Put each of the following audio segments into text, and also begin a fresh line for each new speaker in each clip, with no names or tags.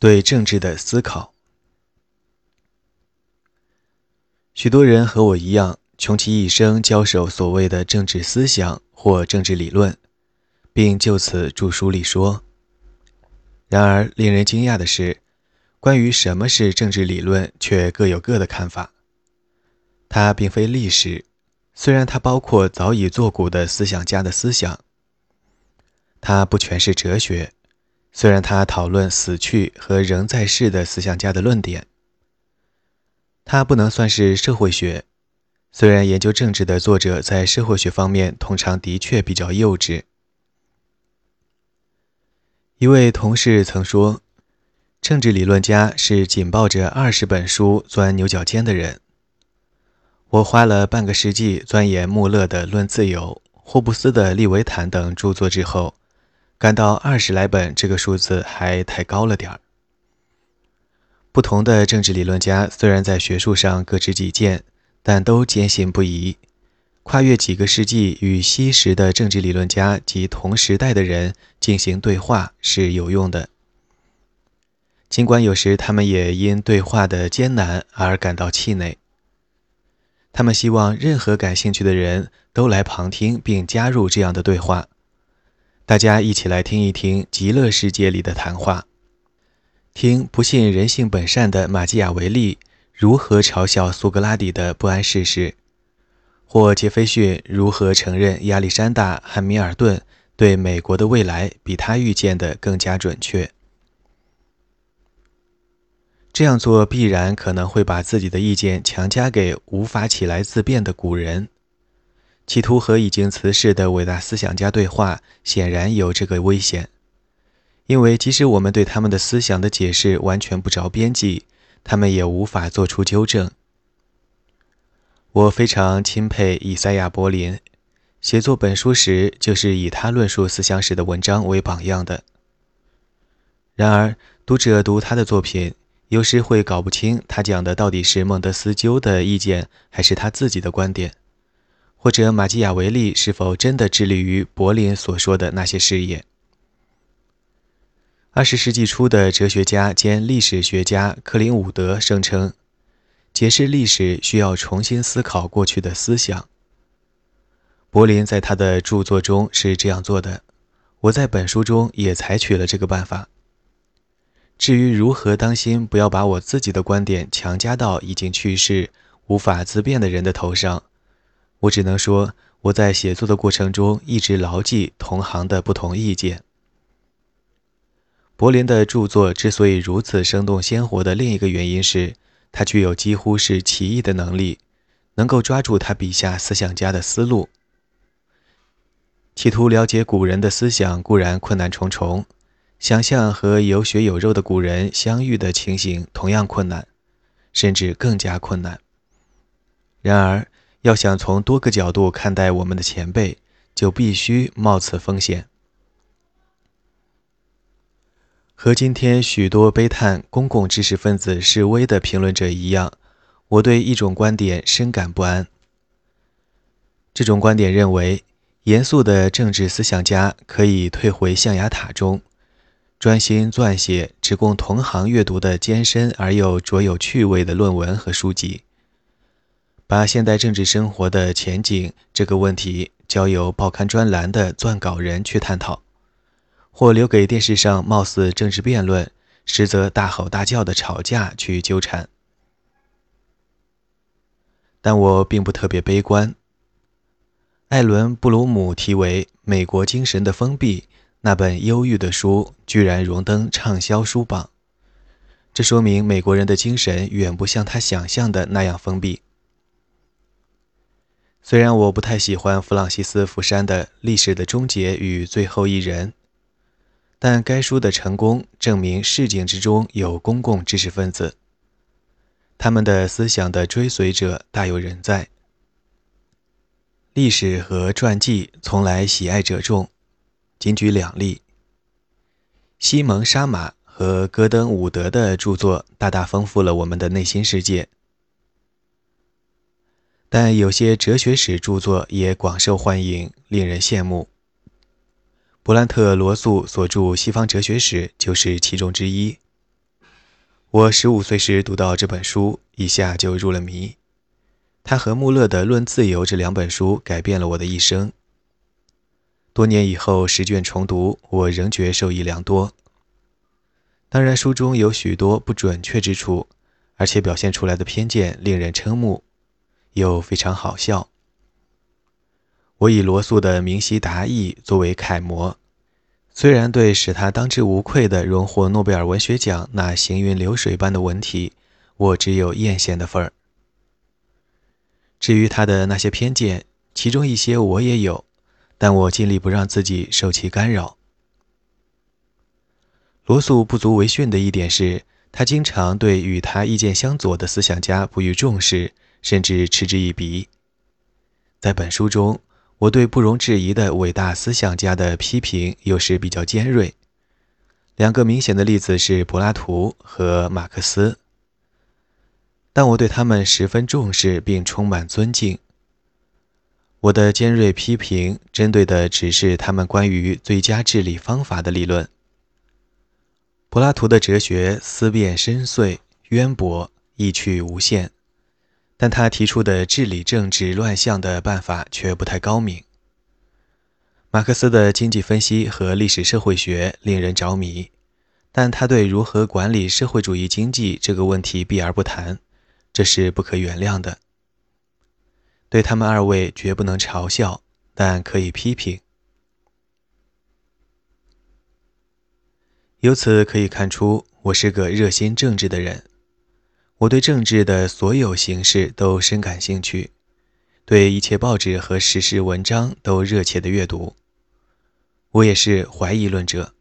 对政治的思考。许多人和我一样，穷其一生教授所谓的政治思想或政治理论，并就此著书立说。然而，令人惊讶的是，关于什么是政治理论，却各有各的看法。它并非历史，虽然它包括早已作古的思想家的思想；它不全是哲学。虽然他讨论死去和仍在世的思想家的论点，他不能算是社会学。虽然研究政治的作者在社会学方面通常的确比较幼稚。一位同事曾说：“政治理论家是紧抱着二十本书钻牛角尖的人。”我花了半个世纪钻研穆勒的《论自由》、霍布斯的《利维坦》等著作之后。感到二十来本这个数字还太高了点儿。不同的政治理论家虽然在学术上各执己见，但都坚信不疑。跨越几个世纪与昔时的政治理论家及同时代的人进行对话是有用的，尽管有时他们也因对话的艰难而感到气馁。他们希望任何感兴趣的人都来旁听并加入这样的对话。大家一起来听一听极乐世界里的谈话，听不信人性本善的马基雅维利如何嘲笑苏格拉底的不谙世事，或杰斐逊如何承认亚历山大·汉密尔顿对美国的未来比他预见的更加准确。这样做必然可能会把自己的意见强加给无法起来自辩的古人。企图和已经辞世的伟大思想家对话，显然有这个危险，因为即使我们对他们的思想的解释完全不着边际，他们也无法做出纠正。我非常钦佩以赛亚·柏林，写作本书时就是以他论述思想史的文章为榜样的。然而，读者读他的作品，有时会搞不清他讲的到底是孟德斯鸠的意见，还是他自己的观点。或者马基雅维利是否真的致力于柏林所说的那些事业？二十世纪初的哲学家兼历史学家克林伍德声称，解释历史需要重新思考过去的思想。柏林在他的著作中是这样做的，我在本书中也采取了这个办法。至于如何当心不要把我自己的观点强加到已经去世、无法自辩的人的头上。我只能说，我在写作的过程中一直牢记同行的不同意见。柏林的著作之所以如此生动鲜活的另一个原因是，他具有几乎是奇异的能力，能够抓住他笔下思想家的思路。企图了解古人的思想固然困难重重，想象和有血有肉的古人相遇的情形同样困难，甚至更加困难。然而，要想从多个角度看待我们的前辈，就必须冒此风险。和今天许多悲叹公共知识分子示威的评论者一样，我对一种观点深感不安。这种观点认为，严肃的政治思想家可以退回象牙塔中，专心撰写只供同行阅读的艰深而又卓有趣味的论文和书籍。把现代政治生活的前景这个问题交由报刊专栏的撰稿人去探讨，或留给电视上貌似政治辩论，实则大吼大叫的吵架去纠缠。但我并不特别悲观。艾伦·布鲁姆题为《美国精神的封闭》那本忧郁的书，居然荣登畅销书榜，这说明美国人的精神远不像他想象的那样封闭。虽然我不太喜欢弗朗西斯·福山的《历史的终结与最后一人》，但该书的成功证明市井之中有公共知识分子，他们的思想的追随者大有人在。历史和传记从来喜爱者众，仅举两例：西蒙·沙马和戈登·伍德的著作大大丰富了我们的内心世界。但有些哲学史著作也广受欢迎，令人羡慕。勃兰特·罗素所著《西方哲学史》就是其中之一。我十五岁时读到这本书，一下就入了迷。他和穆勒的《论自由》这两本书改变了我的一生。多年以后，十卷重读，我仍觉受益良多。当然，书中有许多不准确之处，而且表现出来的偏见令人瞠目，又非常好笑。我以罗素的明晰达意作为楷模。虽然对使他当之无愧地荣获诺贝尔文学奖那行云流水般的文体，我只有艳羡的份儿。至于他的那些偏见，其中一些我也有，但我尽力不让自己受其干扰。罗素不足为训的一点是，他经常对与他意见相左的思想家不予重视，甚至嗤之以鼻。在本书中。我对不容置疑的伟大思想家的批评又是比较尖锐。两个明显的例子是柏拉图和马克思，但我对他们十分重视并充满尊敬。我的尖锐批评针对的只是他们关于最佳治理方法的理论。柏拉图的哲学思辨深邃、渊博、意趣无限。但他提出的治理政治乱象的办法却不太高明。马克思的经济分析和历史社会学令人着迷，但他对如何管理社会主义经济这个问题避而不谈，这是不可原谅的。对他们二位绝不能嘲笑，但可以批评。由此可以看出，我是个热心政治的人。我对政治的所有形式都深感兴趣，对一切报纸和时事文章都热切的阅读。我也是怀疑论者，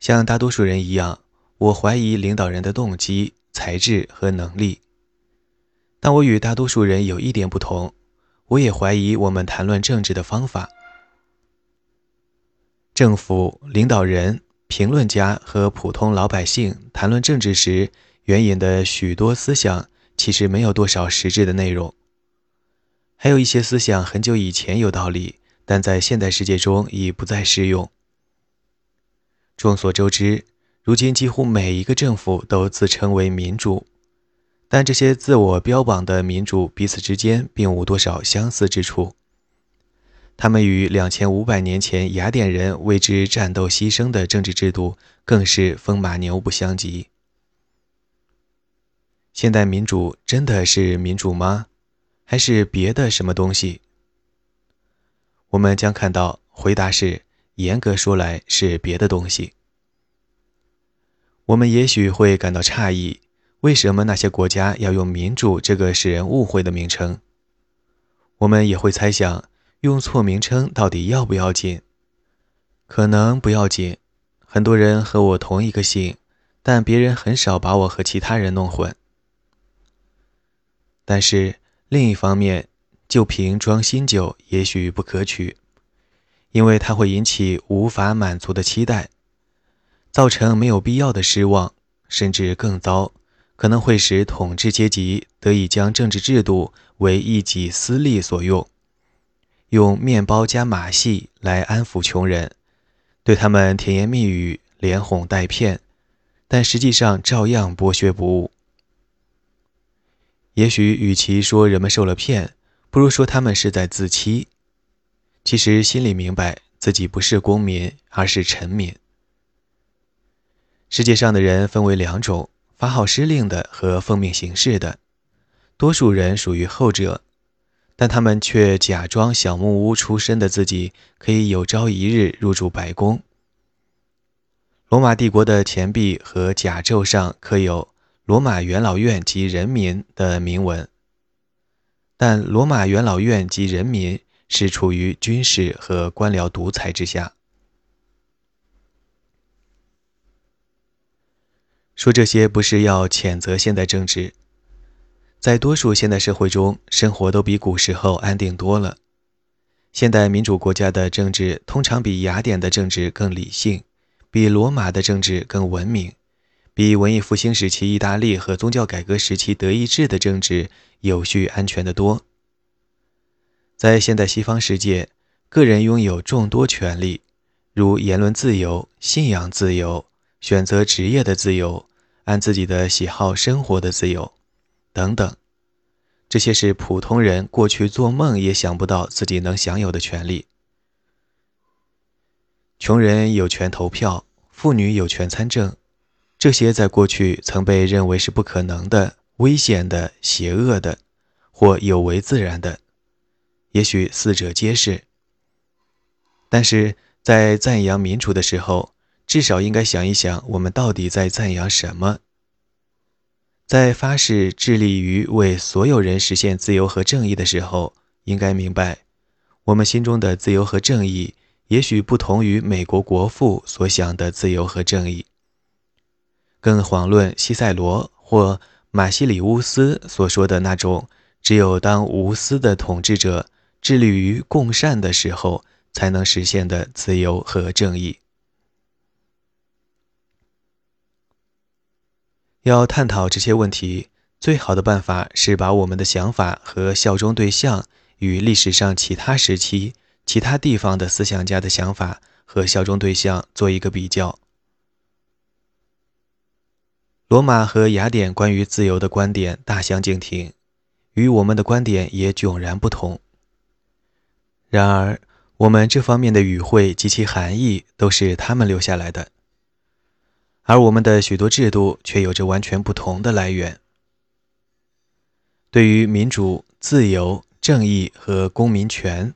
像大多数人一样，我怀疑领导人的动机、才智和能力。但我与大多数人有一点不同，我也怀疑我们谈论政治的方法。政府、领导人、评论家和普通老百姓谈论政治时。援引的许多思想其实没有多少实质的内容，还有一些思想很久以前有道理，但在现代世界中已不再适用。众所周知，如今几乎每一个政府都自称为民主，但这些自我标榜的民主彼此之间并无多少相似之处。他们与两千五百年前雅典人为之战斗牺牲的政治制度更是风马牛不相及。现代民主真的是民主吗？还是别的什么东西？我们将看到，回答是：严格说来是别的东西。我们也许会感到诧异，为什么那些国家要用“民主”这个使人误会的名称？我们也会猜想，用错名称到底要不要紧？可能不要紧。很多人和我同一个姓，但别人很少把我和其他人弄混。但是另一方面，就瓶装新酒也许不可取，因为它会引起无法满足的期待，造成没有必要的失望，甚至更糟，可能会使统治阶级得以将政治制度为一己私利所用，用面包加马戏来安抚穷人，对他们甜言蜜语，连哄带骗，但实际上照样剥削不误。也许与其说人们受了骗，不如说他们是在自欺。其实心里明白自己不是公民，而是臣民。世界上的人分为两种：发号施令的和奉命行事的。多数人属于后者，但他们却假装小木屋出身的自己可以有朝一日入住白宫。罗马帝国的钱币和甲胄上刻有。罗马元老院及人民的铭文，但罗马元老院及人民是处于军事和官僚独裁之下。说这些不是要谴责现代政治，在多数现代社会中，生活都比古时候安定多了。现代民主国家的政治通常比雅典的政治更理性，比罗马的政治更文明。比文艺复兴时期意大利和宗教改革时期德意志的政治有序、安全得多。在现代西方世界，个人拥有众多权利，如言论自由、信仰自由、选择职业的自由、按自己的喜好生活的自由，等等，这些是普通人过去做梦也想不到自己能享有的权利。穷人有权投票，妇女有权参政，这些在过去曾被认为是不可能的、危险的、邪恶的，或有违自然的。也许四者皆是。但是在赞扬民主的时候，至少应该想一想，我们到底在赞扬什么？在发誓致力于为所有人实现自由和正义的时候，应该明白，我们心中的自由和正义，也许不同于美国国父所想的自由和正义。更遑论西塞罗或马西里乌斯所说的那种，只有当无私的统治者致力于共善的时候。才能实现的自由和正义。要探讨这些问题，最好的办法是把我们的想法和效忠对象与历史上其他时期、其他地方的思想家的想法和效忠对象做一个比较。罗马和雅典关于自由的观点大相径庭，与我们的观点也迥然不同。然而，我们这方面的语汇及其含义都是他们留下来的，而我们的许多制度却有着完全不同的来源。对于民主、自由、正义和公民权，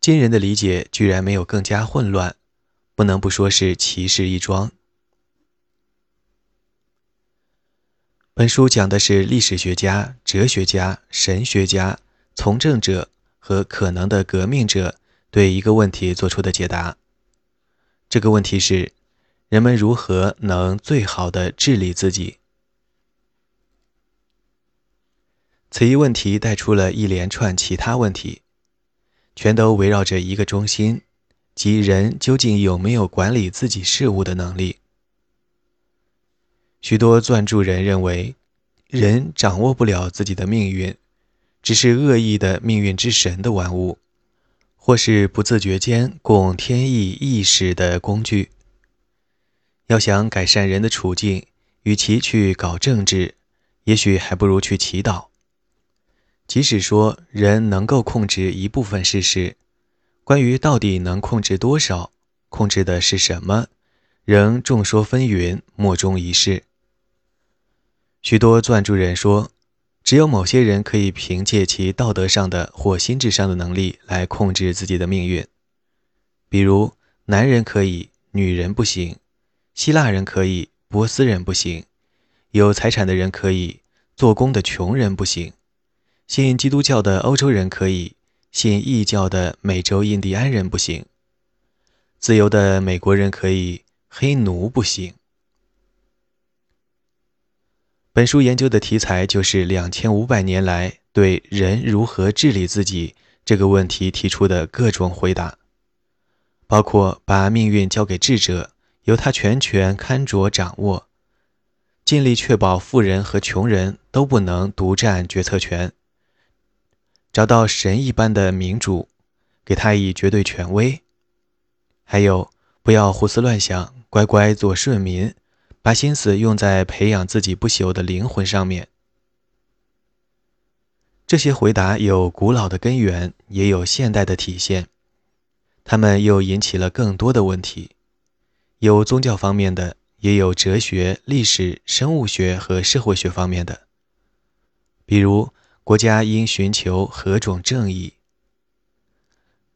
今人的理解居然没有更加混乱，不能不说是奇事一桩。本书讲的是历史学家、哲学家、神学家、从政者和可能的革命者。对一个问题做出的解答。这个问题是：人们如何能最好的治理自己？此一问题带出了一连串其他问题，全都围绕着一个中心，即人究竟有没有管理自己事物的能力。许多撰著人认为，人掌握不了自己的命运，只是恶意的命运之神的玩物。或是不自觉间供天意意识的工具。要想改善人的处境，与其去搞政治，也许还不如去祈祷。即使说人能够控制一部分事实，关于到底能控制多少，控制的是什么，仍众说纷纭，莫衷一是。许多撰著人说。只有某些人可以凭借其道德上的或心智上的能力来控制自己的命运，比如男人可以，女人不行；希腊人可以，波斯人不行；有财产的人可以，做工的穷人不行；信基督教的欧洲人可以，信异教的美洲印第安人不行；自由的美国人可以，黑奴不行。本书研究的题材就是两千五百年来对人如何治理自己这个问题提出的各种回答，包括把命运交给智者，由他全权看着掌握，尽力确保富人和穷人都不能独占决策权，找到神一般的民主，给他以绝对权威，还有不要胡思乱想，乖乖做顺民。把心思用在培养自己不朽的灵魂上面。这些回答有古老的根源，也有现代的体现。他们又引起了更多的问题，有宗教方面的，也有哲学、历史、生物学和社会学方面的。比如，国家应寻求何种正义？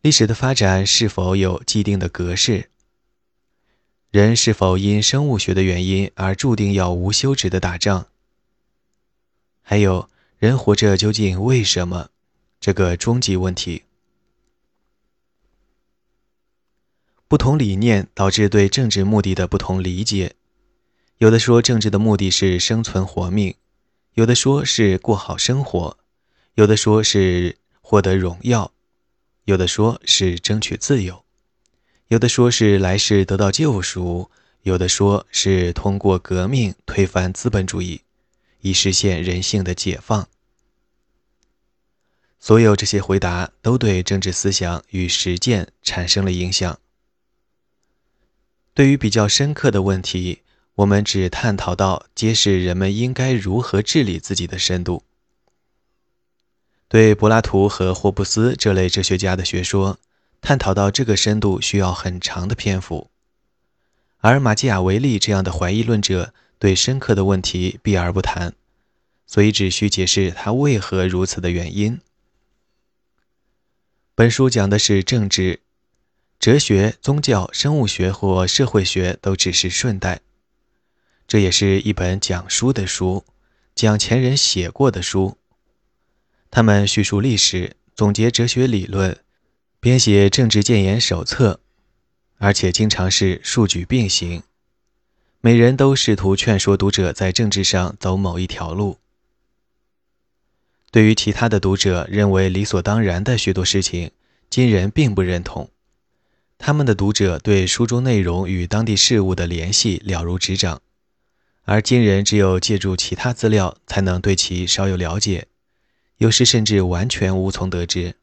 历史的发展是否有既定的格式？人是否因生物学的原因而注定要无休止的打仗？还有，人活着究竟为什么？这个终极问题。不同理念导致对政治目的的不同理解。有的说政治的目的是生存活命，有的说是过好生活，有的说是获得荣耀，有的说是争取自由。有的说是来世得到救赎，有的说是通过革命推翻资本主义，以实现人性的解放。所有这些回答都对政治思想与实践产生了影响。对于比较深刻的问题，我们只探讨到揭示人们应该如何治理自己的深度。对柏拉图和霍布斯这类哲学家的学说，探讨到这个深度需要很长的篇幅，而马基雅维利这样的怀疑论者对深刻的问题避而不谈，所以只需解释他为何如此的原因。本书讲的是政治。哲学、宗教、生物学或社会学都只是顺带。这也是一本讲书的书，讲前人写过的书。他们叙述历史，总结哲学理论，编写政治谏言手册，而且经常是数据并行。每人都试图劝说读者在政治上走某一条路。对于其他的读者认为理所当然的许多事情，今人并不认同。他们的读者对书中内容与当地事物的联系了如指掌，而今人只有借助其他资料才能对其稍有了解，有时甚至完全无从得知。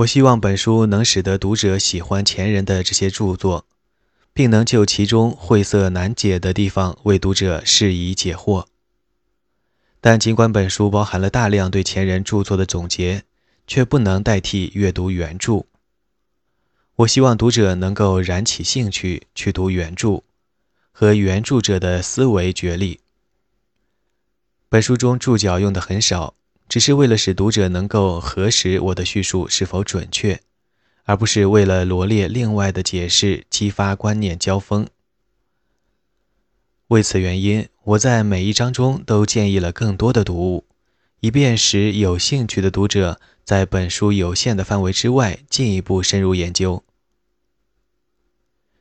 我希望本书能使得读者喜欢前人的这些著作，并能就其中晦涩难解的地方为读者释疑解惑。但尽管本书包含了大量对前人著作的总结。却不能代替阅读原著。我希望读者能够燃起兴趣去读原著，和原著者的思维决力。本书中注脚用的很少，只是为了使读者能够核实我的叙述是否准确，而不是为了罗列另外的解释，激发观念交锋。为此原因，我在每一章中都建议了更多的读物，以便使有兴趣的读者。在本书有限的范围之外，进一步深入研究。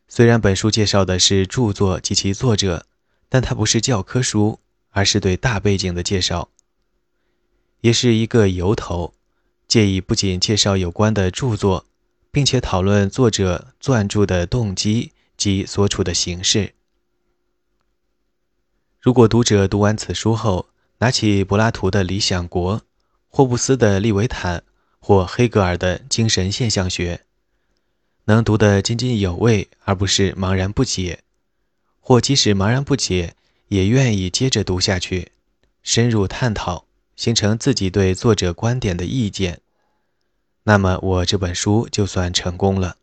虽然本书介绍的是著作及其作者，但它不是教科书，而是对大背景的介绍，也是一个由头。介意不仅介绍有关的著作，并且讨论作者撰著的动机及所处的形式。如果读者读完此书后，拿起柏拉图的《理想国》。霍布斯的《利维坦》或黑格尔的精神现象学，能读得津津有味，而不是茫然不解；或即使茫然不解，也愿意接着读下去，深入探讨，形成自己对作者观点的意见，那么我这本书就算成功了。